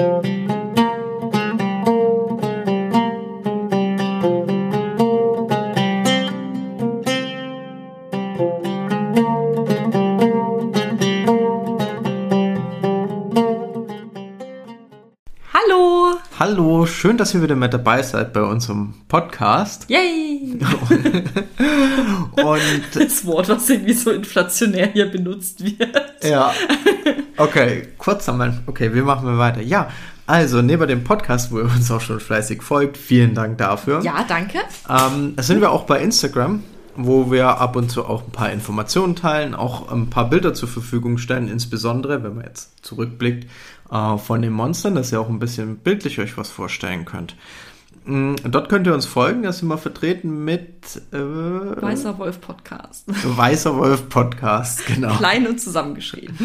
Hallo! Hallo, schön, dass ihr wieder mit dabei seid bei unserem Podcast. Yay! Und Das Wort, was irgendwie so inflationär hier benutzt wird. ja, okay, kurz einmal. Okay, wir machen mal weiter. Ja, also neben dem Podcast, wo ihr uns auch schon fleißig folgt, vielen Dank dafür. Ja, danke. Ähm, sind wir auch bei Instagram, wo wir ab und zu auch ein paar Informationen teilen, auch ein paar Bilder zur Verfügung stellen, insbesondere, wenn man jetzt zurückblickt, äh, von den Monstern, dass ihr auch ein bisschen bildlich euch was vorstellen könnt. Mm, Dort könnt ihr uns folgen, da sind wir vertreten mit äh, Weißer Wolf Podcast. Weißer Wolf Podcast, genau. Klein und zusammengeschrieben.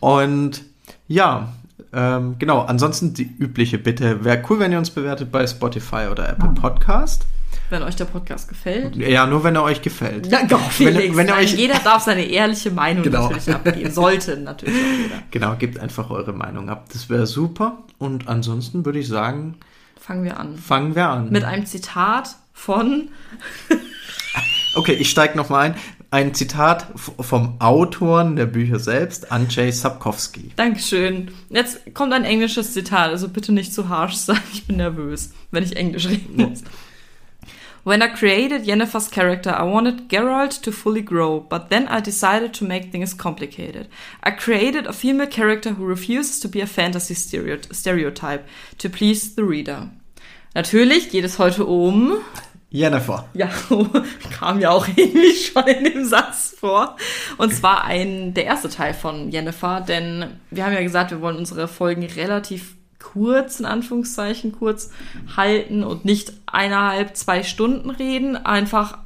Und ja, ähm, genau, ansonsten die übliche Bitte, wäre cool, wenn ihr uns bewertet bei Spotify oder Apple Podcast. Wenn euch der Podcast gefällt. Ja, nur wenn er euch gefällt. Ja, doch, Wenn- Felix. wenn Nein, euch- jeder darf seine ehrliche Meinung Genau. natürlich abgeben. Sollte natürlich auch jeder. Genau, gebt einfach eure Meinung ab. Das wäre super. Und ansonsten würde ich sagen, Fangen wir an. fangen wir an. Mit einem Zitat von okay, ich steige nochmal ein. Ein Zitat vom Autoren der Bücher selbst, Andrzej Sapkowski. Dankeschön. Jetzt kommt ein englisches Zitat, also bitte nicht zu harsh sein. Ich bin nervös, wenn ich Englisch reden muss. When I created Yennefer's character, I wanted Geralt to fully grow, but then I decided to make things complicated. I created a female character who refuses to be a fantasy stereo stereotype to please the reader. Natürlich geht es heute um Jennifer. ja, kam ja auch irgendwie schon in dem Satz vor. Und zwar ein, der erste Teil von Jennifer, denn wir haben ja gesagt, wir wollen unsere Folgen relativ kurz, in Anführungszeichen, kurz halten und nicht eineinhalb, zwei Stunden reden. Einfach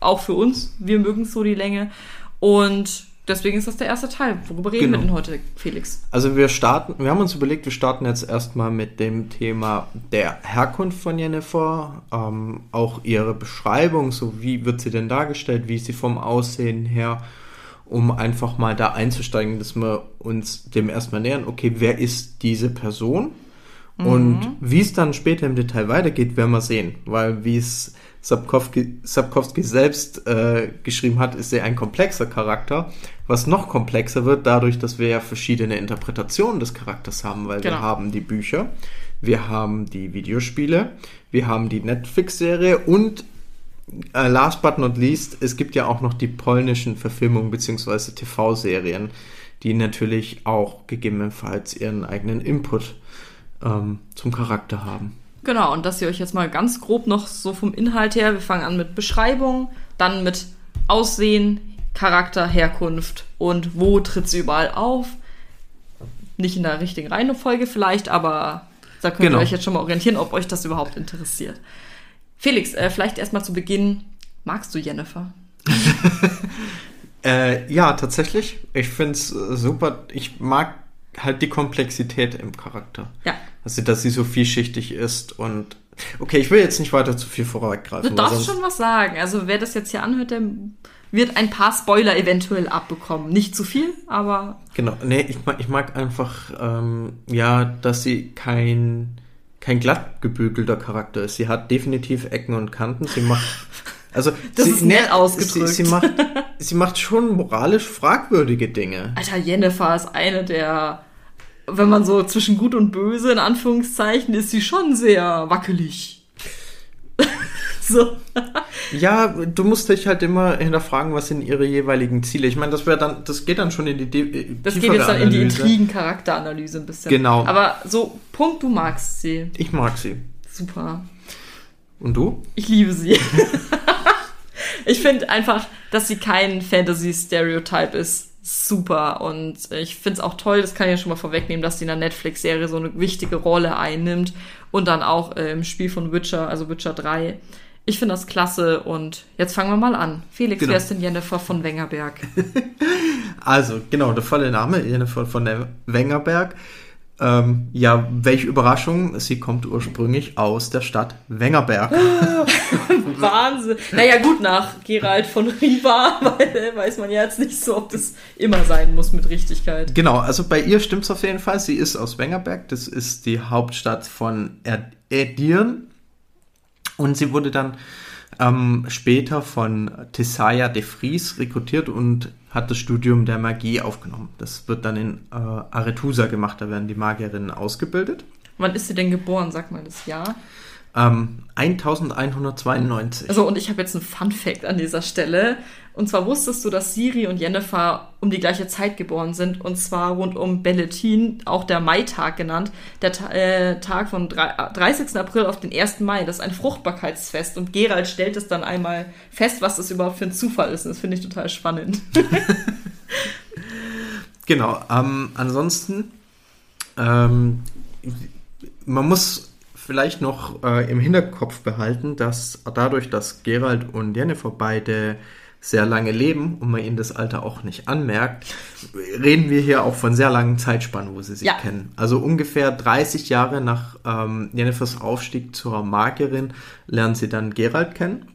auch für uns. Wir mögen so die Länge. Und deswegen ist das der erste Teil. Worüber reden Genau. wir denn heute, Felix? Also wir starten, wir haben uns überlegt, wir starten jetzt erstmal mit dem Thema der Herkunft von Jennifer, ähm, auch ihre Beschreibung, so wie wird sie denn dargestellt, wie ist sie vom Aussehen her, um einfach mal da einzusteigen, dass wir uns dem erstmal nähern, okay, wer ist diese Person? Und wie es dann später im Detail weitergeht, werden wir sehen, weil wie es Sapkowski, Sapkowski selbst äh, geschrieben hat, ist er ein komplexer Charakter, was noch komplexer wird dadurch, dass wir ja verschiedene Interpretationen des Charakters haben, weil wir Genau. haben die Bücher, wir haben die Videospiele, wir haben die Netflix-Serie und äh, last but not least, es gibt ja auch noch die polnischen Verfilmungen bzw. TV-Serien, die natürlich auch gegebenenfalls ihren eigenen Input ähm, zum Charakter haben. Genau, und dass ihr euch jetzt mal ganz grob noch so vom Inhalt her, wir fangen an mit Beschreibung, dann mit Aussehen, Charakter, Herkunft und wo tritt sie überall auf. Nicht in der richtigen Reihenfolge vielleicht, aber da könnt Genau. ihr euch jetzt schon mal orientieren, ob euch das überhaupt interessiert. Felix, äh, vielleicht erstmal zu Beginn, magst du Jennifer? Äh, ja, tatsächlich. Ich finde es super. Ich mag halt die Komplexität im Charakter. Ja. Also, dass sie so vielschichtig ist und. Okay, ich will jetzt nicht weiter zu viel vorweggreifen. Du darfst schon was sagen. Also wer das jetzt hier anhört, der wird ein paar Spoiler eventuell abbekommen. Nicht zu viel, aber Genau, nee, ich mag, ich mag einfach, ähm, ja, dass sie kein, kein glatt gebügelter Charakter ist. Sie hat definitiv Ecken und Kanten. Sie macht, also, Das sie, ist nett ausgedrückt. Sie, sie, macht, sie macht schon moralisch fragwürdige Dinge. Alter, Jennifer ist eine der, wenn man so zwischen gut und böse in Anführungszeichen, ist sie schon sehr wackelig. so. Ja, du musst dich halt immer hinterfragen, was sind ihre jeweiligen Ziele. Ich meine, das wäre dann, das geht dann schon in die de- Das geht jetzt dann in die Analyse. Intrigen-Charakteranalyse ein bisschen. Genau. Aber so, Punkt, du magst sie. Ich mag sie. Super. Und du? Ich liebe sie. ich finde einfach, dass sie kein Fantasy-Stereotype ist. Super. Und ich finde es auch toll, das kann ich ja schon mal vorwegnehmen, dass sie in der Netflix-Serie so eine wichtige Rolle einnimmt. Und dann auch äh, im Spiel von Witcher, also Witcher 3. Ich finde das klasse und jetzt fangen wir mal an. Felix, Genau. wer ist denn Jennifer von Wengerberg? Also, genau, der volle Name, Jennifer von Wengerberg. Ähm, ja, welche Überraschung, sie kommt ursprünglich aus der Stadt Wengerberg. Wahnsinn. Naja, gut, nach Gerald von Riva, weil weiß man ja jetzt nicht so, ob das immer sein muss mit Richtigkeit. Genau, also bei ihr stimmt es auf jeden Fall. Sie ist aus Wengerberg, das ist die Hauptstadt von Edirn. Und sie wurde dann ähm, später von Tessaya de Vries rekrutiert und hat das Studium der Magie aufgenommen. Das wird dann in äh, Arethusa gemacht, da werden die Magierinnen ausgebildet. Wann ist sie denn geboren, sag mal das Jahr? Ähm, 1192. Also, und ich habe jetzt einen Fun Fact an dieser Stelle. Und zwar wusstest du, dass Siri und Jennifer um die gleiche Zeit geboren sind. Und zwar rund um Belletin, auch der Maitag genannt. Der äh, Tag vom 30. April auf den 1. Mai. Das ist ein Fruchtbarkeitsfest. Und Gerald stellt es dann einmal fest, was das überhaupt für ein Zufall ist. Und das finde ich total spannend. genau. Ähm, ansonsten, ähm, man muss vielleicht noch äh, im Hinterkopf behalten, dass dadurch, dass Gerald und Jennifer beide sehr lange leben und man ihnen das Alter auch nicht anmerkt, reden wir hier auch von sehr langen Zeitspannen, wo sie sich ja. kennen. Also ungefähr 30 Jahre nach ähm, Jennifers Aufstieg zur Magierin lernen sie dann Gerald kennen.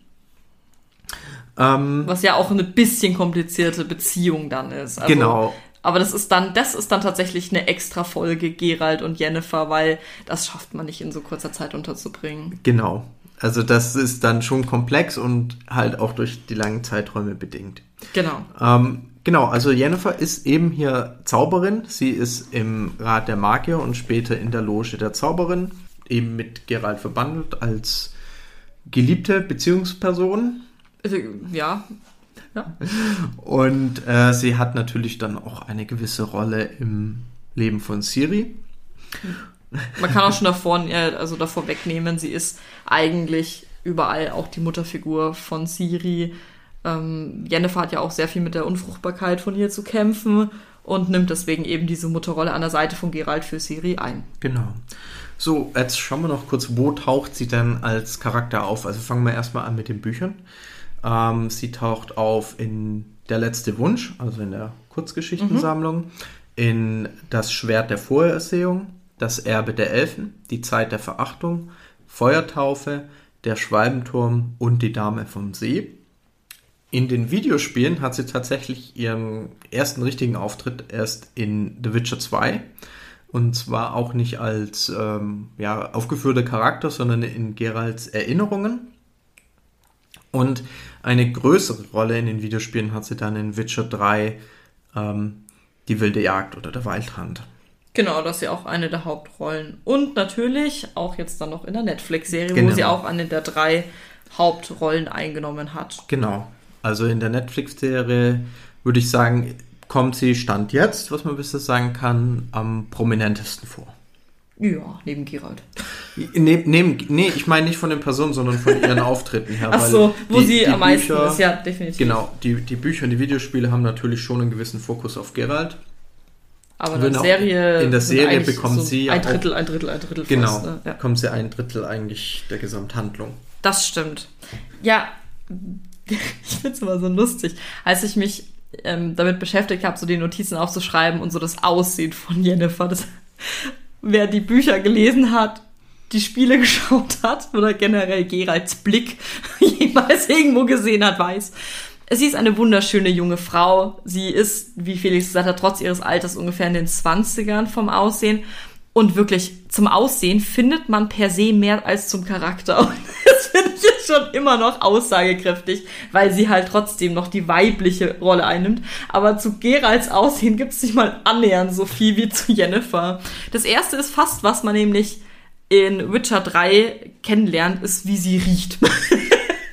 Ähm, Was ja auch eine bisschen komplizierte Beziehung dann ist. Also, genau. Aber das ist dann, das ist dann tatsächlich eine extra Folge Gerald und Jennifer, weil das schafft man nicht in so kurzer Zeit unterzubringen. Genau. Also das ist dann schon komplex und halt auch durch die langen Zeiträume bedingt. Genau. Ähm, genau, also Jennifer ist eben hier Zauberin. Sie ist im Rat der Magier und später in der Loge der Zauberin, eben mit Gerald verbandelt als geliebte Beziehungsperson. Also, ja, ja. Und äh, sie hat natürlich dann auch eine gewisse Rolle im Leben von Siri. Man kann auch schon davor, also davor wegnehmen, sie ist eigentlich überall auch die Mutterfigur von Siri. Ähm, Jennifer hat ja auch sehr viel mit der Unfruchtbarkeit von ihr zu kämpfen und nimmt deswegen eben diese Mutterrolle an der Seite von Gerald für Siri ein. Genau. So, jetzt schauen wir noch kurz, wo taucht sie denn als Charakter auf? Also fangen wir erstmal an mit den Büchern. Ähm, sie taucht auf in Der letzte Wunsch, also in der Kurzgeschichtensammlung, mhm. in Das Schwert der Vorersehung, Das Erbe der Elfen, Die Zeit der Verachtung, Feuertaufe, Der Schwalbenturm und Die Dame vom See. In den Videospielen hat sie tatsächlich ihren ersten richtigen Auftritt erst in The Witcher 2. Und zwar auch nicht als ähm, ja, aufgeführter Charakter, sondern in Geralds Erinnerungen. Und eine größere Rolle in den Videospielen hat sie dann in Witcher 3 ähm, Die wilde Jagd oder der Waldrand. Genau, das ist ja auch eine der Hauptrollen. Und natürlich auch jetzt dann noch in der Netflix-Serie, genau. wo sie auch eine der drei Hauptrollen eingenommen hat. Genau. Also in der Netflix-Serie würde ich sagen, kommt sie Stand jetzt, was man bisher sagen kann, am prominentesten vor. Ja, neben Gerald. Ne, neben, nee, ich meine nicht von den Personen, sondern von ihren Auftritten her. Ach so, wo die, sie die am meisten Bücher, ist, ja, definitiv. Genau, die, die Bücher und die Videospiele haben natürlich schon einen gewissen Fokus auf Gerald. Aber in der Serie, in der Serie bekommt so sie ein Drittel, ein Drittel, ein Drittel. Genau, fast, ne? ja. bekommt sie ein Drittel eigentlich der Gesamthandlung. Das stimmt. Ja, ich finde es immer so lustig, als ich mich ähm, damit beschäftigt habe, so die Notizen aufzuschreiben und so das Aussehen von Jennifer. Das wer die Bücher gelesen hat, die Spiele geschaut hat oder generell Geralds Blick jemals irgendwo gesehen hat, weiß. Sie ist eine wunderschöne junge Frau. Sie ist, wie Felix gesagt hat, trotz ihres Alters ungefähr in den 20ern vom Aussehen. Und wirklich zum Aussehen findet man per se mehr als zum Charakter. Und das finde ich jetzt schon immer noch aussagekräftig, weil sie halt trotzdem noch die weibliche Rolle einnimmt. Aber zu Geralds Aussehen gibt es nicht mal annähernd so viel wie zu Jennifer. Das erste ist fast, was man nämlich in Witcher 3 kennenlernt, ist, wie sie riecht.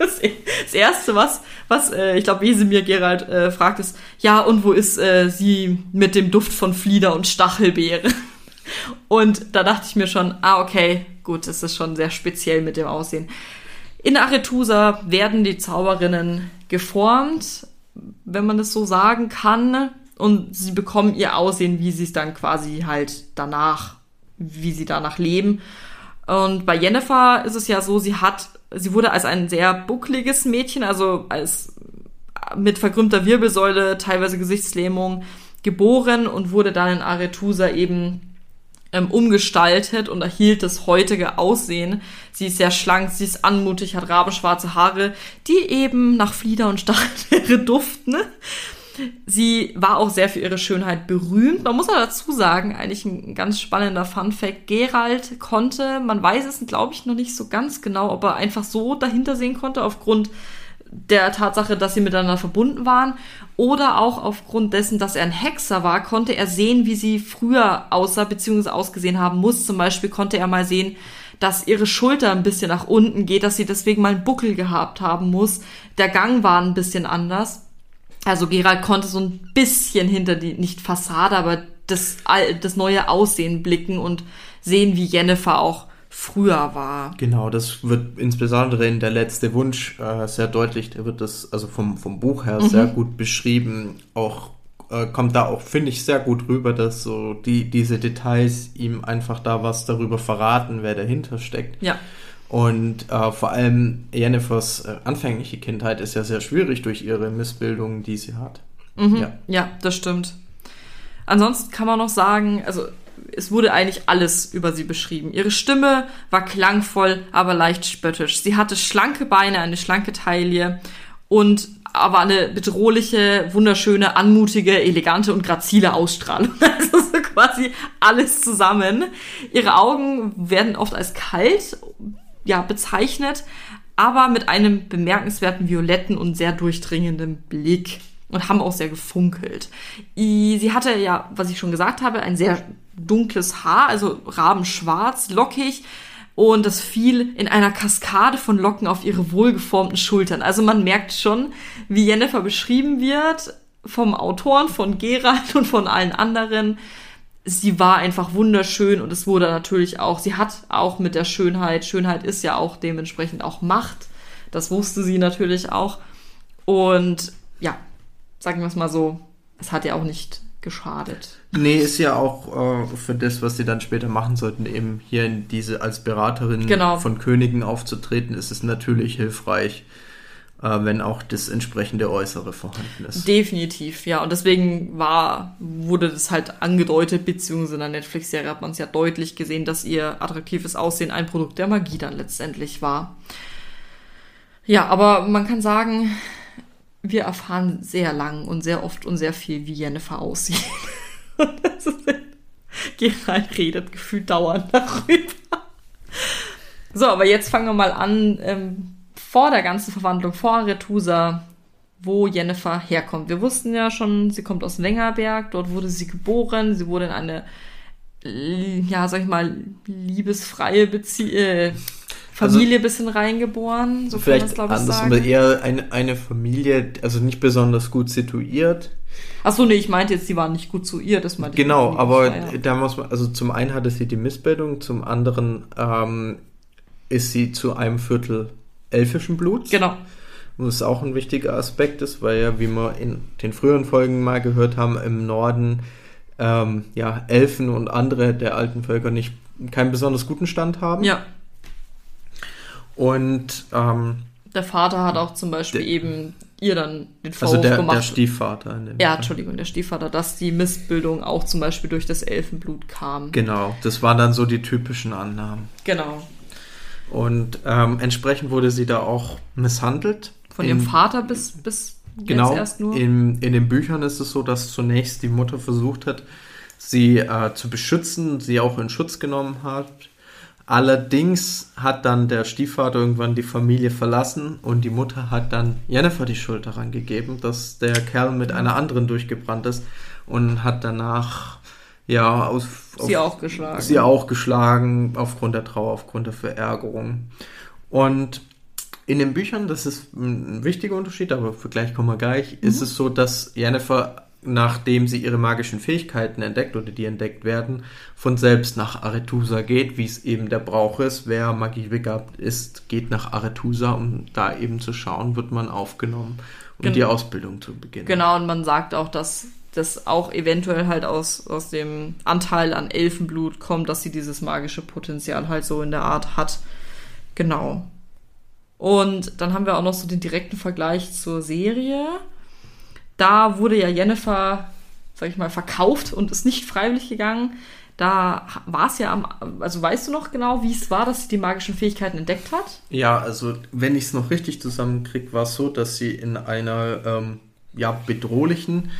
das erste, was, was äh, ich glaube, Wesemir Gerald äh, fragt, ist, ja, und wo ist äh, sie mit dem Duft von Flieder und Stachelbeere? Und da dachte ich mir schon, ah, okay, gut, es ist schon sehr speziell mit dem Aussehen. In Aretusa werden die Zauberinnen geformt, wenn man das so sagen kann, und sie bekommen ihr Aussehen, wie sie es dann quasi halt danach, wie sie danach leben. Und bei Jennifer ist es ja so, sie hat, sie wurde als ein sehr buckliges Mädchen, also als mit verkrümmter Wirbelsäule, teilweise Gesichtslähmung geboren und wurde dann in Aretusa eben ähm, umgestaltet und erhielt das heutige Aussehen. Sie ist sehr schlank, sie ist anmutig, hat rabenschwarze Haare, die eben nach Flieder und Stachelbeere duften. Sie war auch sehr für ihre Schönheit berühmt. Man muss auch dazu sagen, eigentlich ein ganz spannender Fun Fact. Gerald konnte, man weiß es, glaube ich, noch nicht so ganz genau, ob er einfach so dahinter sehen konnte, aufgrund der Tatsache, dass sie miteinander verbunden waren, oder auch aufgrund dessen, dass er ein Hexer war, konnte er sehen, wie sie früher aussah bzw. ausgesehen haben muss. Zum Beispiel konnte er mal sehen, dass ihre Schulter ein bisschen nach unten geht, dass sie deswegen mal einen Buckel gehabt haben muss. Der Gang war ein bisschen anders. Also Gerald konnte so ein bisschen hinter die, nicht Fassade, aber das, das neue Aussehen blicken und sehen, wie Jennifer auch früher war. Genau, das wird insbesondere in der letzte Wunsch äh, sehr deutlich. Da wird das also vom, vom Buch her mhm. sehr gut beschrieben. Auch äh, kommt da auch, finde ich, sehr gut rüber, dass so die, diese Details ihm einfach da was darüber verraten, wer dahinter steckt. Ja. Und äh, vor allem Jennifers äh, anfängliche Kindheit ist ja sehr schwierig durch ihre Missbildungen, die sie hat. Mhm. Ja. ja, das stimmt. Ansonsten kann man noch sagen, also es wurde eigentlich alles über sie beschrieben. Ihre Stimme war klangvoll, aber leicht spöttisch. Sie hatte schlanke Beine, eine schlanke Taille und aber eine bedrohliche, wunderschöne, anmutige, elegante und grazile Ausstrahlung. Also so quasi alles zusammen. Ihre Augen werden oft als kalt ja, bezeichnet, aber mit einem bemerkenswerten violetten und sehr durchdringenden Blick und haben auch sehr gefunkelt. Sie hatte ja, was ich schon gesagt habe, ein sehr dunkles Haar, also rabenschwarz, lockig und das fiel in einer Kaskade von Locken auf ihre wohlgeformten Schultern. Also man merkt schon, wie Jennifer beschrieben wird vom Autoren, von Gerald und von allen anderen sie war einfach wunderschön und es wurde natürlich auch, sie hat auch mit der Schönheit, Schönheit ist ja auch dementsprechend auch Macht. Das wusste sie natürlich auch. Und ja, sagen wir es mal so, es hat ja auch nicht geschadet. Nee, ist ja auch äh, für das, was sie dann später machen sollten, eben hier in diese als Beraterin genau. von Königen aufzutreten, ist es natürlich hilfreich, wenn auch das entsprechende Äußere vorhanden ist. Definitiv, ja. Und deswegen war, wurde das halt angedeutet, beziehungsweise in der Netflix-Serie hat man es ja deutlich gesehen, dass ihr attraktives Aussehen ein Produkt der Magie dann letztendlich war. Ja, aber man kann sagen, wir erfahren sehr lang und sehr oft und sehr viel, wie Jennifer aussieht. und das ist, Gerald redet gefühlt dauernd darüber. So, aber jetzt fangen wir mal an, ähm, vor der ganzen Verwandlung, vor Arethusa, wo Jennifer herkommt. Wir wussten ja schon, sie kommt aus Wengerberg, dort wurde sie geboren, sie wurde in eine, ja, sag ich mal, liebesfreie Bezie äh, Familie also, bisschen reingeboren, so vielleicht kann man es, glaube ich, sagen. eher eine, eine Familie, also nicht besonders gut situiert. Achso, nee, ich meinte jetzt, sie war nicht gut situiert, das meinte Genau, aber da muss man, also zum einen hatte sie die Missbildung, zum anderen ähm, ist sie zu einem Viertel elfischen Bluts. Genau. Und das ist auch ein wichtiger Aspekt ist, weil ja, wie wir in den früheren Folgen mal gehört haben, im Norden ähm, ja, Elfen und andere der alten Völker nicht keinen besonders guten Stand haben. Ja. Und ähm, der Vater hat auch zum Beispiel der, eben ihr dann den Vorwurf also der, gemacht. Der Stiefvater. In dem ja, Fall. Entschuldigung, der Stiefvater, dass die Missbildung auch zum Beispiel durch das Elfenblut kam. Genau, das waren dann so die typischen Annahmen. Genau. Und ähm, entsprechend wurde sie da auch misshandelt. Von ihrem Vater bis, bis genau, erst nur? In, in den Büchern ist es so, dass zunächst die Mutter versucht hat, sie äh, zu beschützen, sie auch in Schutz genommen hat. Allerdings hat dann der Stiefvater irgendwann die Familie verlassen und die Mutter hat dann Jennifer die Schuld daran gegeben, dass der Kerl mit einer anderen durchgebrannt ist und hat danach ja, aus, sie auch geschlagen. Sie auch geschlagen, aufgrund der Trauer, aufgrund der Verärgerung. Und in den Büchern, das ist ein wichtiger Unterschied, aber für gleich kommen wir gleich, mhm. ist es so, dass Jennifer, nachdem sie ihre magischen Fähigkeiten entdeckt oder die entdeckt werden, von selbst nach Arethusa geht, wie es eben der Brauch ist. Wer magiebegabt ist, geht nach Arethusa, um da eben zu schauen, wird man aufgenommen, um Gen die Ausbildung zu beginnen. Genau, und man sagt auch, dass das auch eventuell halt aus, aus dem Anteil an Elfenblut kommt, dass sie dieses magische Potenzial halt so in der Art hat. Genau. Und dann haben wir auch noch so den direkten Vergleich zur Serie. Da wurde ja Jennifer, sag ich mal, verkauft und ist nicht freiwillig gegangen. Da war es ja am, also weißt du noch genau, wie es war, dass sie die magischen Fähigkeiten entdeckt hat? Ja, also wenn ich es noch richtig zusammenkriege, war es so, dass sie in einer ähm, ja, bedrohlichen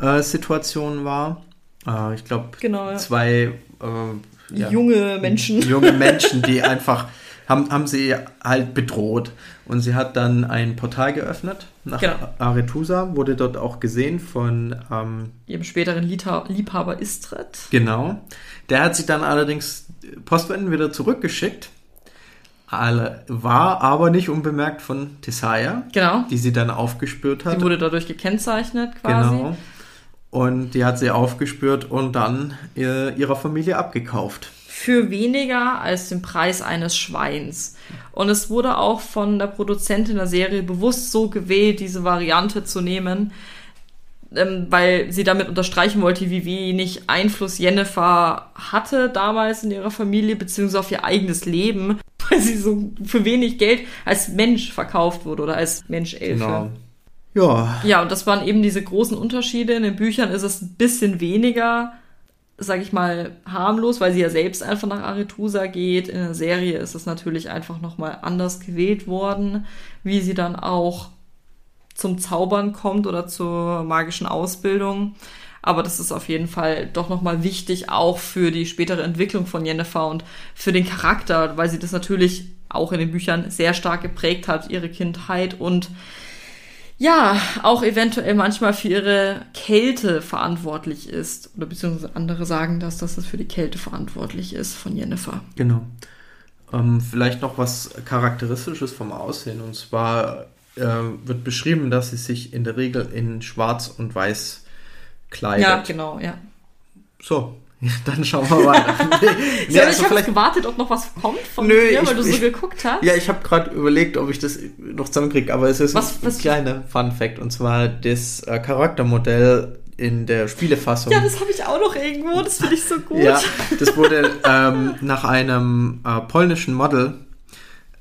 äh, Situation war. Äh, ich glaube, Genau, ja. zwei äh, ja, Junge Menschen. junge Menschen, die einfach haben, haben sie halt bedroht. Und sie hat dann ein Portal geöffnet nach Genau. Arethusa, wurde dort auch gesehen von, ähm, Ihrem späteren Liebha- Liebhaber Istred. genau. Der hat sie dann allerdings postwendend wieder zurückgeschickt. Alle, war aber nicht unbemerkt von Tisaya, Genau. die sie dann aufgespürt hat. Sie wurde dadurch gekennzeichnet quasi. Genau. Und die hat sie aufgespürt und dann ihr, ihrer Familie abgekauft. Für weniger als den Preis eines Schweins. Und es wurde auch von der Produzentin der Serie bewusst so gewählt, diese Variante zu nehmen, ähm, weil sie damit unterstreichen wollte, wie wenig Einfluss Jennifer hatte damals in ihrer Familie, beziehungsweise auf ihr eigenes Leben, weil sie so für wenig Geld als Mensch verkauft wurde oder als Mensch-Elfe. Genau. Ja, Ja, und das waren eben diese großen Unterschiede. In den Büchern ist es ein bisschen weniger, sag ich mal, harmlos, weil sie ja selbst einfach nach Arethusa geht. In der Serie ist es natürlich einfach nochmal anders gewählt worden, wie sie dann auch zum Zaubern kommt oder zur magischen Ausbildung. Aber das ist auf jeden Fall doch nochmal wichtig, auch für die spätere Entwicklung von Jennifer und für den Charakter, weil sie das natürlich auch in den Büchern sehr stark geprägt hat, ihre Kindheit und ja, auch eventuell manchmal für ihre Kälte verantwortlich ist. Oder beziehungsweise andere sagen das, dass das für die Kälte verantwortlich ist von Jennifer. genau. Ähm, vielleicht noch was Charakteristisches vom Aussehen. Und zwar äh, wird beschrieben, dass sie sich in der Regel in Schwarz und Weiß kleidet. Ja, genau, ja. So, dann schauen wir weiter. nee, Ja, also ich habe gewartet, ob noch was kommt von Nö, dir, ich- weil du so ich- geguckt hast. ja, ich habe gerade überlegt, ob ich das noch zusammenkriege, aber es ist Was- ein was- kleiner Fun Fact. Und zwar das äh, Charaktermodell in der Spielefassung. Ja, das habe ich auch noch irgendwo, das finde ich so gut. Ja, das wurde ähm, nach einem äh, polnischen Model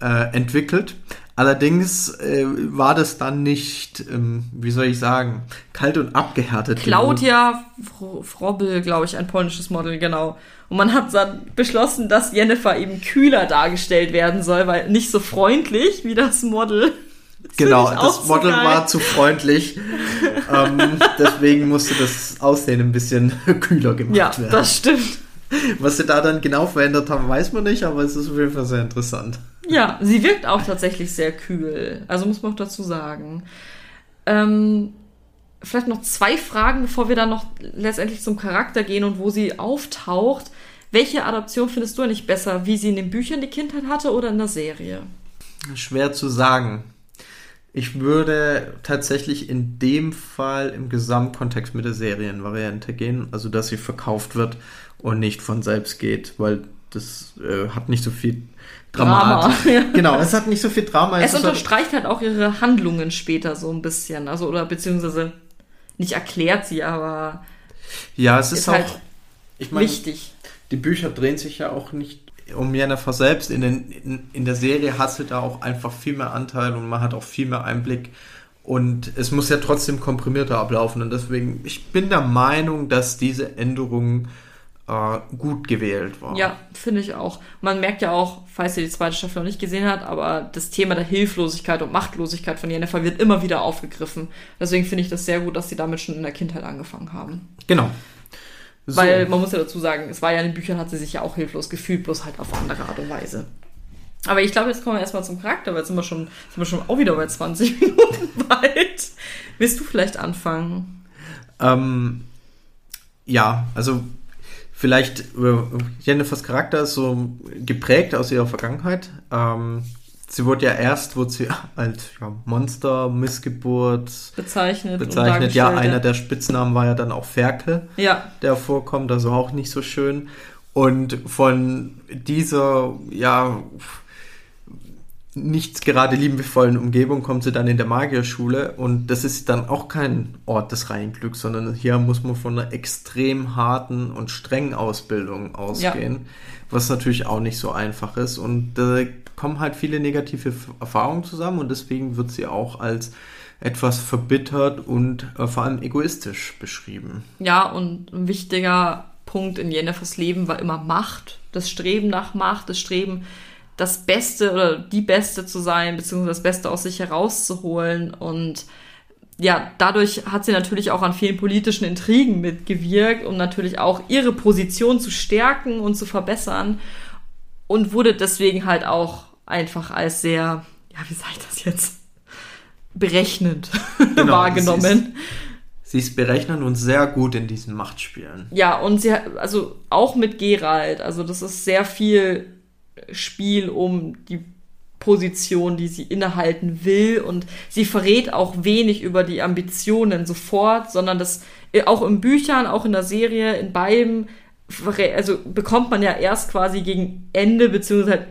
äh, entwickelt. Allerdings äh, war das dann nicht, ähm, wie soll ich sagen, kalt und abgehärtet. Claudia Fro- Frobbel, glaube ich, ein polnisches Model, genau. Und man hat dann beschlossen, dass Jennifer eben kühler dargestellt werden soll, weil nicht so freundlich wie das Model. Das Genau, das Model geil. war zu freundlich. ähm, deswegen musste das Aussehen ein bisschen kühler gemacht Ja, werden. das stimmt. Was sie da dann genau verändert haben, weiß man nicht, aber es ist auf jeden Fall sehr interessant. Ja, sie wirkt auch tatsächlich sehr kühl. Also muss man auch dazu sagen. Ähm, vielleicht noch zwei Fragen, bevor wir dann noch letztendlich zum Charakter gehen und wo sie auftaucht. Welche Adaption findest du eigentlich besser? Wie sie in den Büchern die Kindheit hatte oder in der Serie? Schwer zu sagen. Ich würde tatsächlich in dem Fall im Gesamtkontext mit der Serienvariante gehen, also dass sie verkauft wird und nicht von selbst geht, weil das äh, hat nicht so viel Drama. Drama. Genau, es hat nicht so viel Drama. Es ist halt- unterstreicht halt auch ihre Handlungen später so ein bisschen. Also, oder beziehungsweise nicht erklärt sie, aber ja, es ist, ist auch. halt ich meine, wichtig. die Bücher drehen sich ja auch nicht um Jennifer selbst. In, den, in, in der Serie hat sie da auch einfach viel mehr Anteil und man hat auch viel mehr Einblick. Und es muss ja trotzdem komprimierter ablaufen. Und deswegen, ich bin der Meinung, dass diese Änderung äh, gut gewählt war. Ja, finde ich auch. Man merkt ja auch, falls ihr die zweite Staffel noch nicht gesehen habt, aber das Thema der Hilflosigkeit und Machtlosigkeit von Jennifer wird immer wieder aufgegriffen. Deswegen finde ich das sehr gut, dass sie damit schon in der Kindheit angefangen haben. Genau. So. Weil man muss ja dazu sagen, es war ja in den Büchern, hat sie sich ja auch hilflos gefühlt, bloß halt auf andere Art und Weise. Aber ich glaube, jetzt kommen wir erstmal zum Charakter, weil jetzt sind wir schon, sind wir schon auch wieder bei 20 Minuten weit. Willst du vielleicht anfangen? Ähm, ja, also vielleicht äh, Jennifers Charakter ist so geprägt aus ihrer Vergangenheit. Ähm, sie wurde ja erst, wurde sie als ja, Monster, Missgeburt Bezeichnet. bezeichnet. Ja, einer der Spitznamen war ja dann auch Ferkel, Ja, der vorkommt, also auch nicht so schön. Und von dieser, ja, nicht gerade liebevollen Umgebung kommt sie dann in der Magierschule und das ist dann auch kein Ort des reinen Glücks, sondern hier muss man von einer extrem harten und strengen Ausbildung ausgehen, was natürlich auch nicht so einfach ist und da kommen halt viele negative Erfahrungen zusammen und deswegen wird sie auch als etwas verbittert und äh, vor allem egoistisch beschrieben. Ja, und ein wichtiger Punkt in Jennifers Leben war immer Macht, das Streben nach Macht, das Streben, das Beste oder die Beste zu sein, beziehungsweise das Beste aus sich herauszuholen. Und ja, dadurch hat sie natürlich auch an vielen politischen Intrigen mitgewirkt, um natürlich auch ihre Position zu stärken und zu verbessern. Und wurde deswegen halt auch einfach als sehr, ja, wie sage ich das jetzt, berechnend genau, wahrgenommen. Sie ist berechnend und sehr gut in diesen Machtspielen. Ja, und sie hat, also auch mit Gerald, also das ist sehr viel Spiel um die Position, die sie innehalten will. Und sie verrät auch wenig über die Ambitionen sofort, sondern das äh, auch in Büchern, auch in der Serie, in beiden, also bekommt man ja erst quasi gegen Ende beziehungsweise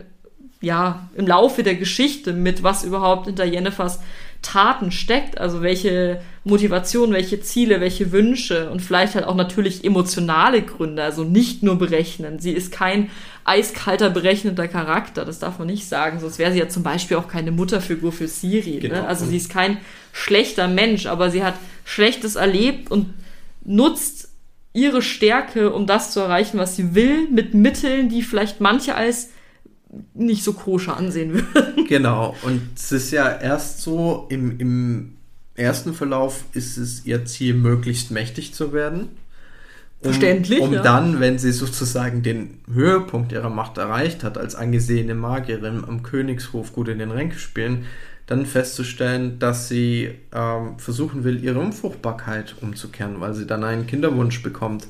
ja im Laufe der Geschichte mit, was überhaupt hinter Jennifers Taten steckt, also welche Motivation, welche Ziele, welche Wünsche und vielleicht halt auch natürlich emotionale Gründe, also nicht nur berechnen. Sie ist kein eiskalter, berechnender Charakter, das darf man nicht sagen, sonst wäre sie ja zum Beispiel auch keine Mutterfigur für Siri. Ne? Genau. Ne? Also sie ist kein schlechter Mensch, aber sie hat Schlechtes erlebt und nutzt ihre Stärke, um das zu erreichen, was sie will, mit Mitteln, die vielleicht manche als nicht so koscher ansehen würden. Genau, und es ist ja erst so, im, im ersten Verlauf ist es ihr Ziel, möglichst mächtig zu werden. Um, Verständlich. Um ja. dann, wenn sie sozusagen den Höhepunkt ihrer Macht erreicht hat, als angesehene Magierin am Königshof gut in den Ränken spielen, dann festzustellen, dass sie ähm, versuchen will, ihre Unfruchtbarkeit umzukehren, weil sie dann einen Kinderwunsch bekommt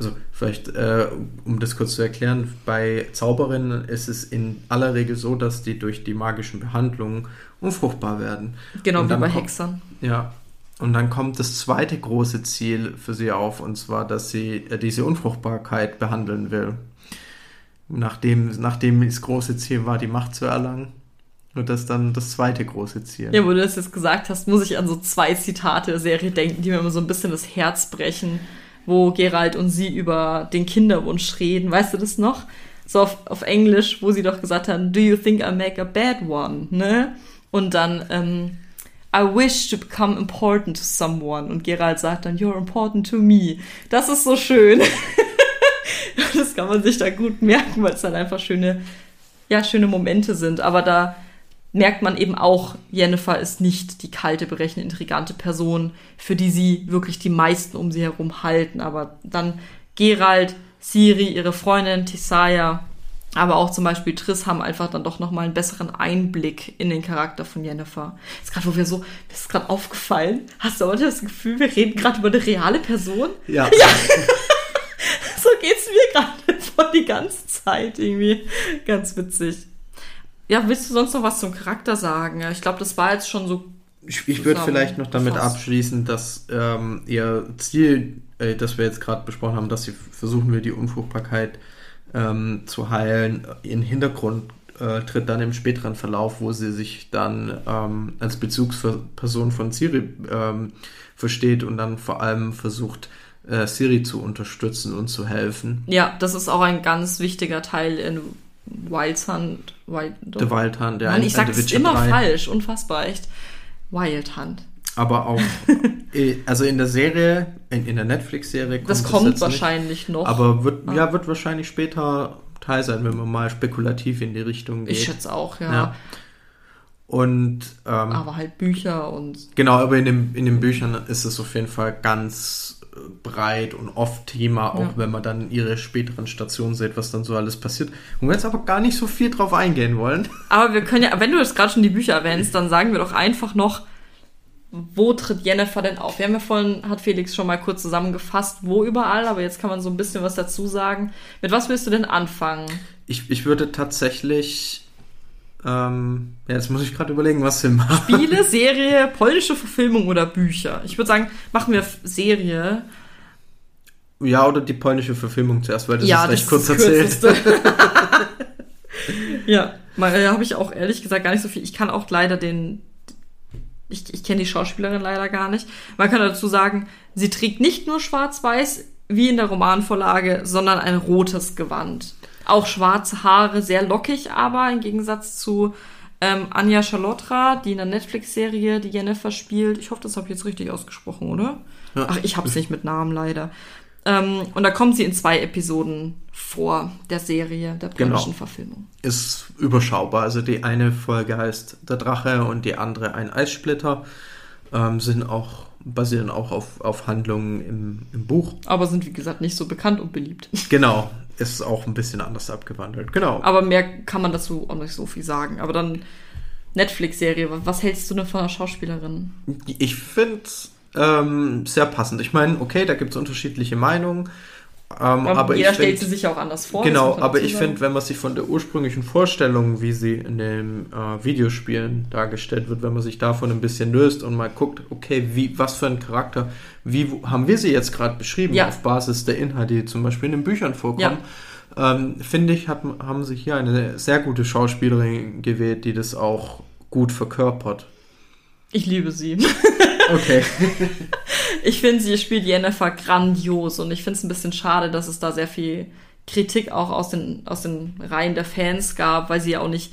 also vielleicht, äh, um das kurz zu erklären, bei Zauberinnen ist es in aller Regel so, dass die durch die magischen Behandlungen unfruchtbar werden. Genau, wie bei kommt, Hexern. Ja. Und dann kommt das zweite große Ziel für sie auf, und zwar, dass sie äh, diese Unfruchtbarkeit behandeln will. Nachdem, nachdem das große Ziel war, die Macht zu erlangen. Und das ist dann das zweite große Ziel. Ja, wo du das jetzt gesagt hast, muss ich an so zwei Zitate der Serie denken, die mir immer so ein bisschen das Herz brechen wo Gerald und sie über den Kinderwunsch reden. Weißt du das noch? So auf, auf Englisch, wo sie doch gesagt haben, do you think I make a bad one? Ne? Und dann, ähm, I wish to become important to someone. Und Gerald sagt dann, you're important to me. Das ist so schön. das kann man sich da gut merken, weil es dann einfach schöne, ja, schöne Momente sind. Aber da merkt man eben auch, Jennifer ist nicht die kalte, berechnende, intrigante Person, für die sie wirklich die meisten um sie herum halten. Aber dann Gerald, Siri, ihre Freundin, Tisaya, aber auch zum Beispiel Triss haben einfach dann doch nochmal einen besseren Einblick in den Charakter von Jennifer. Ist gerade, wo wir so, mir ist gerade aufgefallen. Hast du heute das Gefühl, wir reden gerade über eine reale Person? Ja. ja. so geht's mir gerade vor die ganze Zeit irgendwie. Ganz witzig. Ja, willst du sonst noch was zum Charakter sagen? Ich glaube, das war jetzt schon so. Ich, ich würde vielleicht noch damit gefasst. abschließen, dass ähm, ihr Ziel, äh, das wir jetzt gerade besprochen haben, dass sie versuchen will, die Unfruchtbarkeit ähm, zu heilen, in Hintergrund äh, tritt dann im späteren Verlauf, wo sie sich dann ähm, als Bezugsperson von Siri ähm, versteht und dann vor allem versucht, äh, Siri zu unterstützen und zu helfen. Ja, das ist auch ein ganz wichtiger Teil in Wild Hunt. Wild, The Wild Hunt, ja. Mann, ich sag's immer 3. falsch, unfassbar, echt. Wild Hunt. Aber auch, äh, also in der Serie, in, in der Netflix-Serie kommt das kommt das wahrscheinlich nicht, noch. Aber wird, ah. ja, wird wahrscheinlich später Teil sein, wenn man mal spekulativ in die Richtung geht. Ich schätze auch, ja. ja. Und ähm, aber halt Bücher und genau, aber in, dem, in den Büchern ist es auf jeden Fall ganz breit und oft Thema, auch ja. wenn man dann ihre späteren Stationen sieht, was dann so alles passiert. Und wir jetzt aber gar nicht so viel drauf eingehen wollen. Aber wir können ja, wenn du jetzt gerade schon die Bücher erwähnst, dann sagen wir doch einfach noch, wo tritt Jennifer denn auf? Wir haben ja vorhin, hat Felix schon mal kurz zusammengefasst, wo überall, aber jetzt kann man so ein bisschen was dazu sagen. Mit was willst du denn anfangen? Ich, ich würde tatsächlich ähm, ja, jetzt muss ich gerade überlegen, was wir machen. Spiele, Serie, polnische Verfilmung oder Bücher? Ich würde sagen, machen wir Serie. Ja, oder die polnische Verfilmung zuerst, weil das ja, ist recht kurz erzählt. ja, da äh, habe ich auch ehrlich gesagt gar nicht so viel. Ich kann auch leider den. Ich, ich kenne die Schauspielerin leider gar nicht. Man kann dazu sagen, sie trägt nicht nur schwarz-weiß wie in der Romanvorlage, sondern ein rotes Gewand. Auch schwarze Haare, sehr lockig, aber im Gegensatz zu ähm, Anja Charlotra, die in der Netflix-Serie die Jennifer spielt. Ich hoffe, das habe ich jetzt richtig ausgesprochen, oder? Ja. Ach, ich habe es nicht mit Namen leider. Ähm, und da kommt sie in zwei Episoden vor der Serie, der polnischen Genau. Verfilmung. Ist überschaubar. Also die eine Folge heißt Der Drache und die andere ein Eissplitter. Ähm, sind auch, basieren auch auf, auf Handlungen im, im Buch. Aber sind, wie gesagt, nicht so bekannt und beliebt. Genau. Ist auch ein bisschen anders abgewandelt. Genau. Aber mehr kann man dazu auch nicht so viel sagen. Aber dann Netflix-Serie, was hältst du denn von der Schauspielerin? Ich finde ähm, sehr passend. Ich meine, okay, da gibt es unterschiedliche Meinungen. Ähm, aber jeder ich stellt find, sie sich ja auch anders vor. Genau, aber ich finde, wenn man sich von der ursprünglichen Vorstellung, wie sie in den äh, Videospielen dargestellt wird, wenn man sich davon ein bisschen löst und mal guckt, okay, wie, was für ein Charakter, wie wo- haben wir sie jetzt gerade beschrieben, Ja. auf Basis der Inhalte, die zum Beispiel in den Büchern vorkommen, ähm, finde ich, hat, haben sie hier eine sehr gute Schauspielerin gewählt, die das auch gut verkörpert. Ich liebe sie. Okay. Ich finde, sie spielt Jennifer grandios und ich finde es ein bisschen schade, dass es da sehr viel Kritik auch aus den, aus den Reihen der Fans gab, weil sie ja auch nicht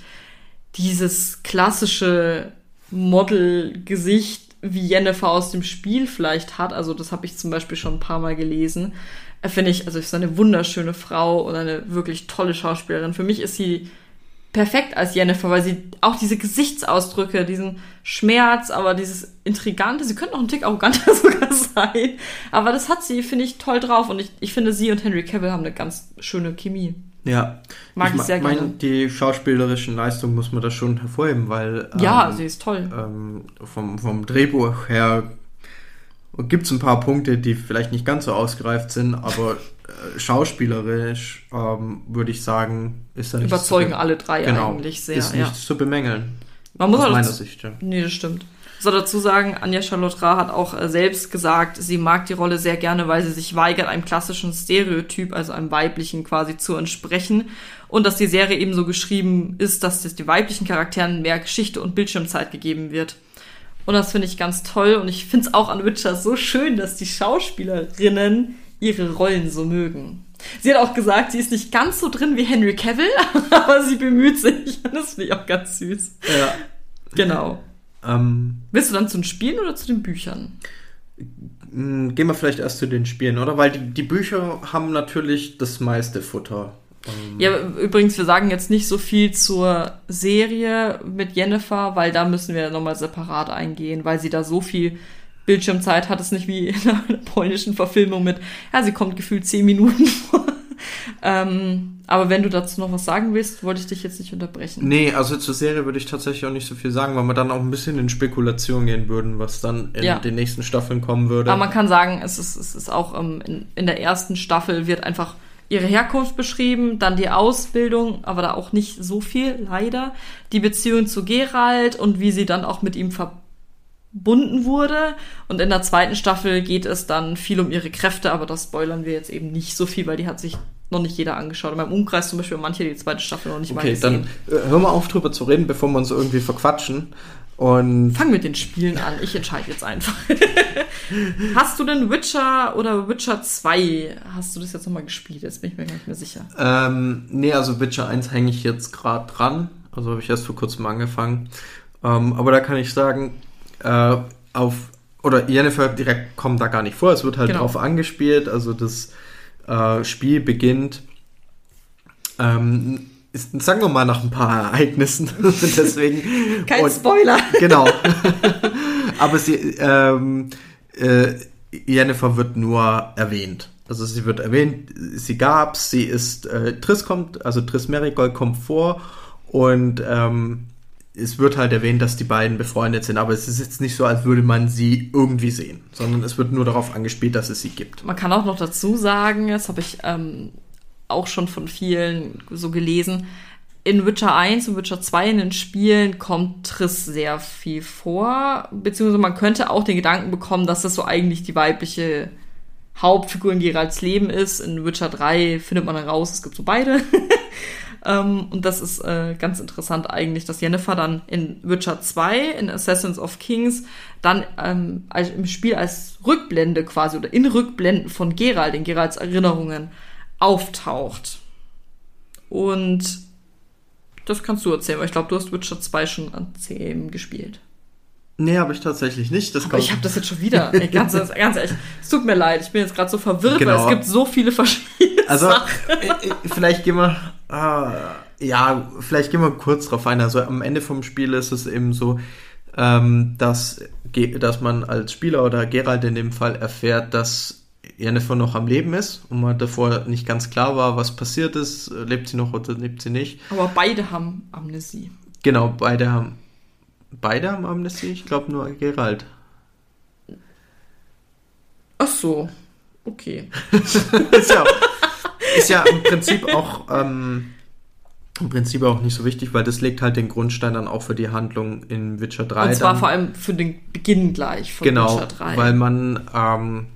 dieses klassische Model-Gesicht wie Jennifer aus dem Spiel vielleicht hat. Also das habe ich zum Beispiel schon ein paar Mal gelesen. Äh, Finde ich, also ist eine wunderschöne Frau und eine wirklich tolle Schauspielerin. Für mich ist sie perfekt als Jennifer, weil sie auch diese Gesichtsausdrücke, diesen Schmerz, aber dieses Intrigante, sie könnte auch ein Tick arroganter sogar sein, aber das hat sie, finde ich, toll drauf und ich, ich finde, sie und Henry Cavill haben eine ganz schöne Chemie. Ja. Mag ich ma- sehr mein, gerne. Die schauspielerischen Leistungen muss man da schon hervorheben, weil Ja, ähm, sie ist toll. ähm, vom, vom Drehbuch her gibt es ein paar Punkte, die vielleicht nicht ganz so ausgereift sind, aber äh, schauspielerisch ähm, würde ich sagen, ist da Überzeugen zu alle drei genau, eigentlich sehr. ist ja. nichts zu bemängeln. Man muss aus auch meiner Sicht, ja. Nee, das stimmt. Ich soll dazu sagen, Anja Charlotte Ra hat auch äh, selbst gesagt, sie mag die Rolle sehr gerne, weil sie sich weigert, einem klassischen Stereotyp, also einem weiblichen quasi zu entsprechen. Und dass die Serie eben so geschrieben ist, dass das den weiblichen Charakteren mehr Geschichte und Bildschirmzeit gegeben wird. Und das finde ich ganz toll. Und ich finde es auch an Witcher so schön, dass die Schauspielerinnen ihre Rollen so mögen. Sie hat auch gesagt, sie ist nicht ganz so drin wie Henry Cavill, aber sie bemüht sich. Das finde ich auch ganz süß. Ja. Genau. Ähm, Willst du dann zu den Spielen oder zu den Büchern? mh, gehen wir vielleicht erst zu den Spielen, oder? Weil die, die Bücher haben natürlich das meiste Futter. Ähm, Ja, übrigens, wir sagen jetzt nicht so viel zur Serie mit Jennifer, weil da müssen wir nochmal separat eingehen, weil sie da so viel Bildschirmzeit hat. Es nicht wie in einer polnischen Verfilmung mit, ja, sie kommt gefühlt zehn Minuten vor. ähm, aber wenn du dazu noch was sagen willst, wollte ich dich jetzt nicht unterbrechen. Nee, also zur Serie würde ich tatsächlich auch nicht so viel sagen, weil wir dann auch ein bisschen in Spekulation gehen würden, was dann in Ja. den nächsten Staffeln kommen würde. Aber man kann sagen, es ist, es ist auch ähm, in, in der ersten Staffel wird einfach ihre Herkunft beschrieben, dann die Ausbildung, aber da auch nicht so viel, leider. Die Beziehung zu Gerald und wie sie dann auch mit ihm verbunden wurde. Und in der zweiten Staffel geht es dann viel um ihre Kräfte, aber das spoilern wir jetzt eben nicht so viel, weil die hat sich noch nicht jeder angeschaut. In meinem Umkreis zum Beispiel manche die zweite Staffel noch nicht mal okay, gesehen. dann äh, hör mal auf drüber zu reden, bevor wir uns irgendwie verquatschen. Und Fang mit den Spielen an. Ich entscheide jetzt einfach. hast du denn Witcher oder Witcher 2? Hast du das jetzt nochmal gespielt? Jetzt bin ich mir gar nicht mehr sicher. ähm, nee, also Witcher 1 hänge ich jetzt gerade dran. Also habe ich erst vor kurzem angefangen. Ähm, aber da kann ich sagen, äh, auf oder Jennifer direkt kommt da gar nicht vor. Es wird halt Genau. drauf angespielt. Also das äh, Spiel beginnt, ähm, ist, sagen wir mal, nach ein paar Ereignissen. Deswegen. Kein und- Spoiler. Genau. Aber sie, ähm, äh, Jennifer wird nur erwähnt. Also sie wird erwähnt, sie gab's, sie ist, äh, Triss kommt, also Triss Merigold kommt vor und ähm, es wird halt erwähnt, dass die beiden befreundet sind, aber es ist jetzt nicht so, als würde man sie irgendwie sehen, sondern es wird nur darauf angespielt, dass es sie gibt. Man kann auch noch dazu sagen, das habe ich ähm, auch schon von vielen so gelesen, in Witcher 1 und Witcher 2 in den Spielen kommt Triss sehr viel vor, beziehungsweise man könnte auch den Gedanken bekommen, dass das so eigentlich die weibliche Hauptfigur in Geralds Leben ist. In Witcher 3 findet man dann raus, es gibt so beide. ähm, und das ist äh, ganz interessant eigentlich, dass Jennifer dann in Witcher 2, in Assassins of Kings, dann ähm, als, im Spiel als Rückblende quasi oder in Rückblenden von Gerald, in Geralds Erinnerungen, auftaucht. Und das kannst du erzählen, weil ich glaube, du hast Witcher 2 schon erzählen, gespielt. Nee, habe ich tatsächlich nicht. Das Aber ich habe das jetzt schon wieder. Ey, ganz, ganz ehrlich, es tut mir leid, ich bin jetzt gerade so verwirrt, genau. weil es gibt so viele verschiedene also, Sachen. Also, vielleicht gehen wir, ah, ja, vielleicht gehen wir kurz drauf ein. Also am Ende vom Spiel ist es eben so, ähm, dass, dass man als Spieler oder Gerald in dem Fall erfährt, dass Jennifer noch am Leben ist und man davor nicht ganz klar war, was passiert ist, lebt sie noch oder lebt sie nicht. Aber beide haben Amnesie. Genau, beide haben beide haben Amnesie, ich glaube nur Gerald. Ach so, okay. ist, ja, ist ja im Prinzip auch ähm, im Prinzip auch nicht so wichtig, weil das legt halt den Grundstein dann auch für die Handlung in Witcher 3. Und zwar dann. vor allem für den Beginn gleich von genau, Witcher 3. Weil man ähm,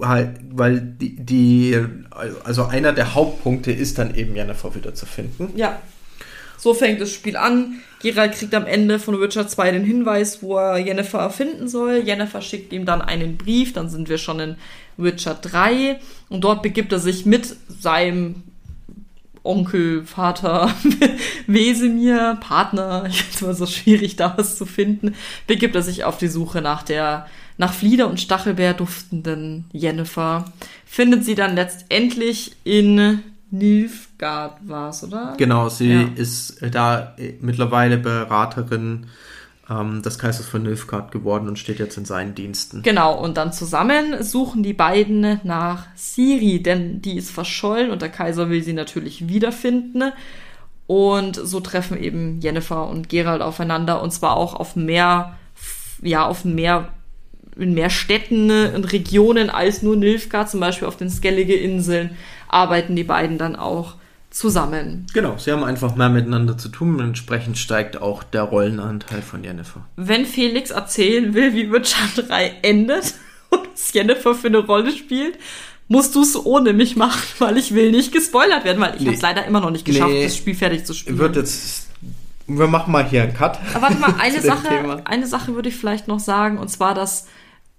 halt, weil die, die, also einer der Hauptpunkte ist dann eben Jennifer wieder zu finden. Ja. So fängt das Spiel an. Geralt kriegt am Ende von Witcher 2 den Hinweis, wo er Jennifer finden soll. Jennifer schickt ihm dann einen Brief, dann sind wir schon in Witcher 3 und dort begibt er sich mit seinem Onkel, Vater, Wesemir, Partner, ich finde es immer so schwierig, da was zu finden, begibt er sich auf die Suche nach der nach Flieder und Stachelbeer duftenden Jennifer. Findet sie dann letztendlich in Nilfgaard war es, oder? Genau, sie ja. ist da mittlerweile Beraterin ähm, des Kaisers von Nilfgaard geworden und steht jetzt in seinen Diensten. Genau, und dann zusammen suchen die beiden nach Siri, denn die ist verschollen und der Kaiser will sie natürlich wiederfinden. Und so treffen eben Jennifer und Gerald aufeinander und zwar auch auf mehr, ja, auf mehr in mehr Städten und Regionen als nur Nilfgaard, zum Beispiel auf den Skellige Inseln, arbeiten die beiden dann auch zusammen. Genau, sie haben einfach mehr miteinander zu tun und entsprechend steigt auch der Rollenanteil von Jennifer. Wenn Felix erzählen will, wie Witcher 3 endet und was Jennifer für eine Rolle spielt, musst du es ohne mich machen, weil ich will nicht gespoilert werden, weil ich nee. habe es leider immer noch nicht geschafft, nee. das Spiel fertig zu spielen. Wird jetzt wir machen mal hier einen Cut. Aber warte mal, eine Sache, eine Sache würde ich vielleicht noch sagen, und zwar, dass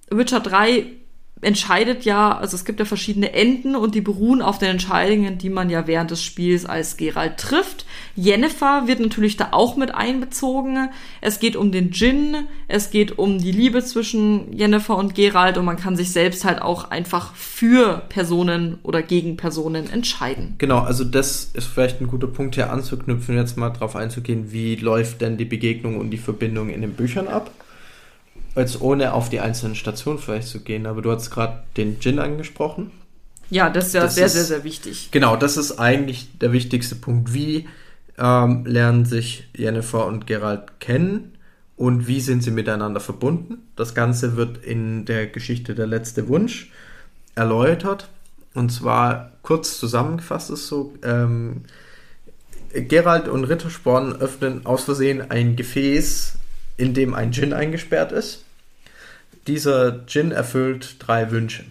Witcher 3 entscheidet ja, also es gibt ja verschiedene Enden und die beruhen auf den Entscheidungen, die man ja während des Spiels als Geralt trifft. Jennifer wird natürlich da auch mit einbezogen. Es geht um den Djinn, es geht um die Liebe zwischen Jennifer und Geralt und man kann sich selbst halt auch einfach für Personen oder gegen Personen entscheiden. Genau, also das ist vielleicht ein guter Punkt hier anzuknüpfen, jetzt mal drauf einzugehen, wie läuft denn die Begegnung und die Verbindung in den Büchern ab als ohne auf die einzelnen Stationen vielleicht zu gehen, aber du hast gerade den Gin angesprochen. Ja, das ist ja das sehr, ist, sehr, sehr wichtig. Genau, das ist eigentlich der wichtigste Punkt. Wie ähm, lernen sich Jennifer und Gerald kennen und wie sind sie miteinander verbunden? Das Ganze wird in der Geschichte Der letzte Wunsch erläutert. Und zwar kurz zusammengefasst ist so, ähm, Gerald und Rittersporn öffnen aus Versehen ein Gefäß, in dem ein Djinn eingesperrt ist dieser Djinn erfüllt drei Wünsche.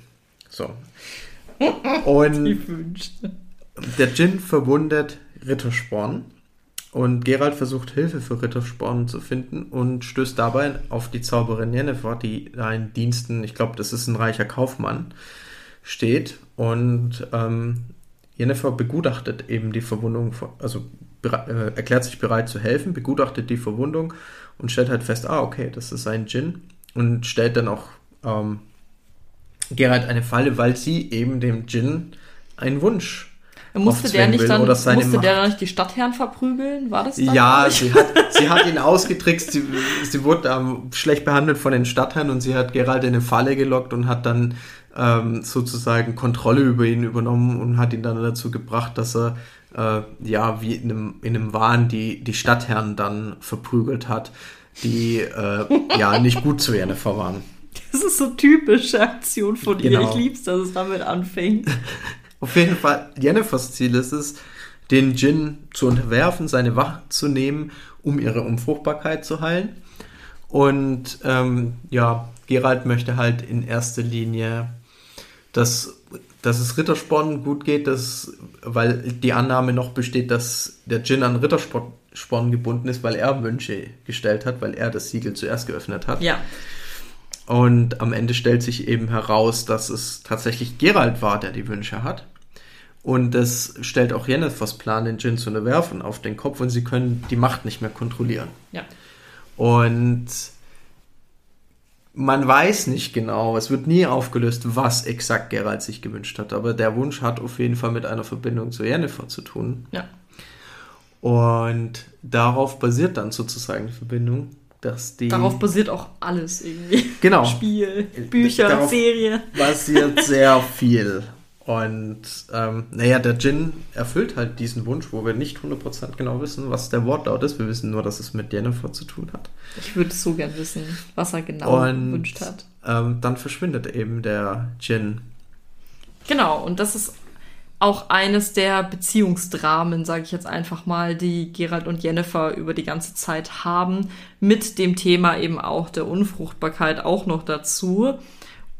So. Und der Djinn verwundet Rittersporn. Und Gerald versucht Hilfe für Rittersporn zu finden und stößt dabei auf die Zauberin Jennifer, die da in Diensten, ich glaube, das ist ein reicher Kaufmann, steht. Und ähm, Jennifer begutachtet eben die Verwundung, also äh, erklärt sich bereit zu helfen, begutachtet die Verwundung und stellt halt fest, ah, okay, das ist ein Djinn und stellt dann auch ähm, Geralt eine Falle, weil sie eben dem Djinn einen Wunsch musste der nicht dann musste Macht. der nicht die Stadtherren verprügeln? War das dann? Ja, sie hat, sie hat ihn ausgetrickst. Sie, sie wurde ähm, schlecht behandelt von den Stadtherren und sie hat Geralt in eine Falle gelockt und hat dann ähm, sozusagen Kontrolle über ihn übernommen und hat ihn dann dazu gebracht, dass er äh, ja wie in einem, in einem Wahn die, die Stadtherren dann verprügelt hat die äh, ja nicht gut zu Jennifer waren. Das ist so typische Aktion von genau. ihr. Ich lieb's, dass es damit anfängt. Auf jeden Fall, Jennifers Ziel ist es, den Djinn zu unterwerfen, seine Wache zu nehmen, um ihre Unfruchtbarkeit zu heilen. Und ähm, ja, Gerald möchte halt in erster Linie, dass, dass es Rittersporn gut geht, dass, weil die Annahme noch besteht, dass der Djinn an Rittersporn Sporn gebunden ist, weil er Wünsche gestellt hat, weil er das Siegel zuerst geöffnet hat. Ja. Und am Ende stellt sich eben heraus, dass es tatsächlich Gerald war, der die Wünsche hat. Und das stellt auch Jennifers Plan, den Jin zu unterwerfen, auf den Kopf und sie können die Macht nicht mehr kontrollieren. Ja. Und man weiß nicht genau, es wird nie aufgelöst, was exakt Geralt sich gewünscht hat, aber der Wunsch hat auf jeden Fall mit einer Verbindung zu Yennefer zu tun. Ja. Und darauf basiert dann sozusagen die Verbindung, dass die. Darauf basiert auch alles irgendwie. Genau. Spiel, Bücher, Darauf Serie. basiert sehr viel. Und ähm, naja, der Djinn erfüllt halt diesen Wunsch, wo wir nicht 100% genau wissen, was der Wortlaut ist. Wir wissen nur, dass es mit Jennifer zu tun hat. Ich würde so gern wissen, was er genau Und gewünscht hat. ähm, dann verschwindet eben der Djinn. Genau, und das ist auch eines der Beziehungsdramen, sage ich jetzt einfach mal, die Gerald und Jennifer über die ganze Zeit haben, mit dem Thema eben auch der Unfruchtbarkeit auch noch dazu.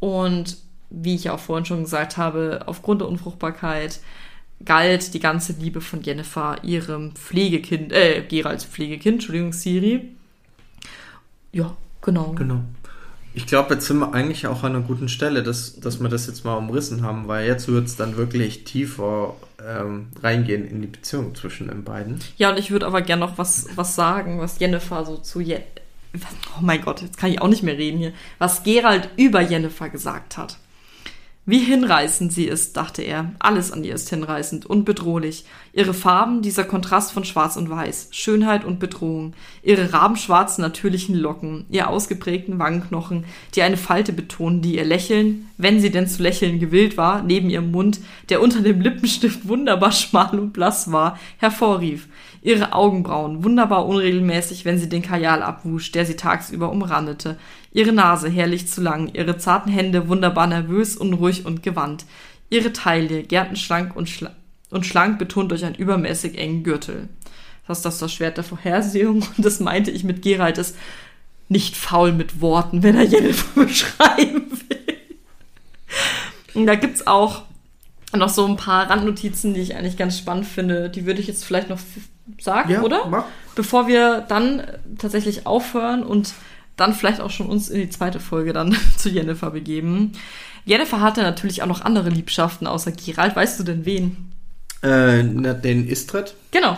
Und wie ich auch vorhin schon gesagt habe, aufgrund der Unfruchtbarkeit galt die ganze Liebe von Jennifer ihrem Pflegekind, äh, Geralds Pflegekind, Entschuldigung, Siri. Ja, genau. Genau. Ich glaube, jetzt sind wir eigentlich auch an einer guten Stelle, dass, dass wir das jetzt mal umrissen haben, weil jetzt wird es dann wirklich tiefer ähm, reingehen in die Beziehung zwischen den beiden. Ja, und ich würde aber gerne noch was, was sagen, was Jennifer so zu Je Oh mein Gott, jetzt kann ich auch nicht mehr reden hier. Was Gerald über Jennifer gesagt hat. Wie hinreißend sie ist, dachte er. Alles an ihr ist hinreißend und bedrohlich. Ihre Farben, dieser Kontrast von Schwarz und Weiß, Schönheit und Bedrohung, ihre rabenschwarzen natürlichen Locken, ihr ausgeprägten Wangenknochen, die eine Falte betonen, die ihr Lächeln, wenn sie denn zu lächeln gewillt war, neben ihrem Mund, der unter dem Lippenstift wunderbar schmal und blass war, hervorrief. Ihre Augenbrauen, wunderbar unregelmäßig, wenn sie den Kajal abwusch, der sie tagsüber umrandete. Ihre Nase herrlich zu lang, ihre zarten Hände wunderbar nervös, unruhig und gewandt. Ihre Taille, gärtenschlank und, schla und schlank betont durch einen übermäßig engen Gürtel. Das ist das, das Schwert der Vorhersehung und das meinte ich mit Geralt ist nicht faul mit Worten, wenn er Jennifer beschreiben will. Und da gibt's auch noch so ein paar Randnotizen, die ich eigentlich ganz spannend finde. Die würde ich jetzt vielleicht noch sagen, oder? mach. Bevor wir dann tatsächlich aufhören und dann vielleicht auch schon uns in die zweite Folge dann zu Jennifer begeben. Jennifer hatte natürlich auch noch andere Liebschaften außer Geralt. Weißt du denn wen? Äh, den Istred Genau.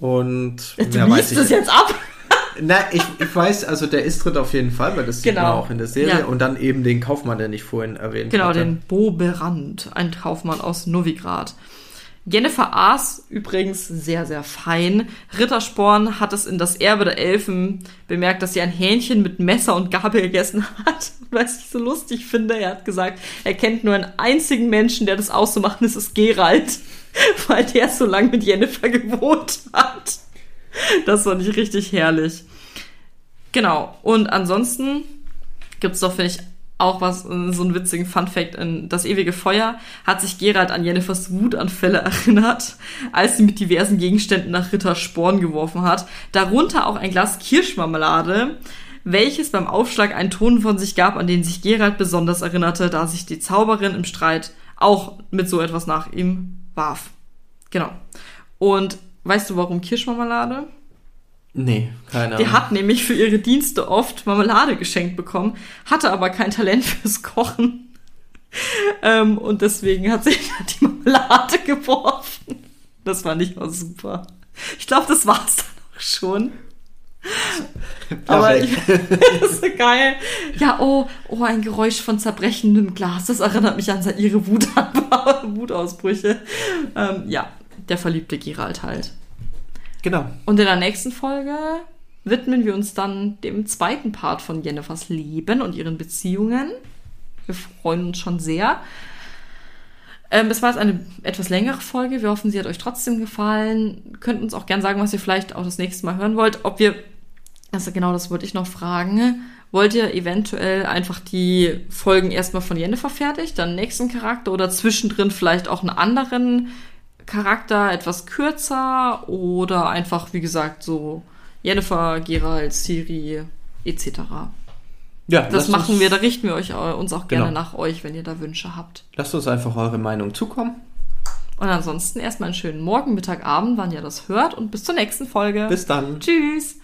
und Du mehr weiß ich es jetzt ab. Na, ich, ich weiß, also der Istrid auf jeden Fall, weil das sieht Genau. man auch in der Serie. Ja. Und dann eben den Kaufmann, den ich vorhin erwähnt Genau, hatte. den Boberand, ein Kaufmann aus Novigrad. Jennifer aß übrigens sehr, sehr fein. Rittersporn hat es in das Erbe der Elfen bemerkt, dass sie ein Hähnchen mit Messer und Gabel gegessen hat. Was ich so lustig finde, er hat gesagt, er kennt nur einen einzigen Menschen, der das auszumachen ist, ist Gerald, weil der so lange mit Jennifer gewohnt hat. Das fand ich richtig herrlich. Genau. Und ansonsten gibt's doch, finde ich, auch was, äh, so einen witzigen Funfact in Das ewige Feuer hat sich Gerald an Jennifers Wutanfälle erinnert, als sie mit diversen Gegenständen nach Ritter Sporn geworfen hat. Darunter auch ein Glas Kirschmarmelade, welches beim Aufschlag einen Ton von sich gab, an den sich Gerald besonders erinnerte, da sich die Zauberin im Streit auch mit so etwas nach ihm warf. Genau. Und weißt du, warum Kirschmarmelade? Nee, keine Die Ahnung. hat nämlich für ihre Dienste oft Marmelade geschenkt bekommen, hatte aber kein Talent fürs Kochen. ähm, und deswegen hat sie die Marmelade geworfen. Das fand ich auch super. Ich glaube, das war's dann auch schon. Aber ich, das ist so geil. Ja, oh, oh, ein Geräusch von zerbrechendem Glas. Das erinnert mich an ihre Wut Wutausbrüche. Ähm, ja, der verliebte Gerald halt. Genau. Und in der nächsten Folge widmen wir uns dann dem zweiten Part von Jennifers Leben und ihren Beziehungen. Wir freuen uns schon sehr. Ähm, es war jetzt eine etwas längere Folge. Wir hoffen, sie hat euch trotzdem gefallen. Könnt uns auch gern sagen, was ihr vielleicht auch das nächste Mal hören wollt. Ob wir, also genau das wollte ich noch fragen. Wollt ihr eventuell einfach die Folgen erstmal von Jennifer fertig, dann nächsten Charakter oder zwischendrin vielleicht auch einen anderen Charakter etwas kürzer oder einfach, wie gesagt, so Jennifer, Gerald, Siri, etc. Ja, das machen wir, da richten wir euch, äh, uns auch gerne genau. nach euch, wenn ihr da Wünsche habt. Lasst uns einfach eure Meinung zukommen. Und ansonsten erstmal einen schönen Morgen, Mittag, Abend, wann ihr das hört und bis zur nächsten Folge. Bis dann. Tschüss.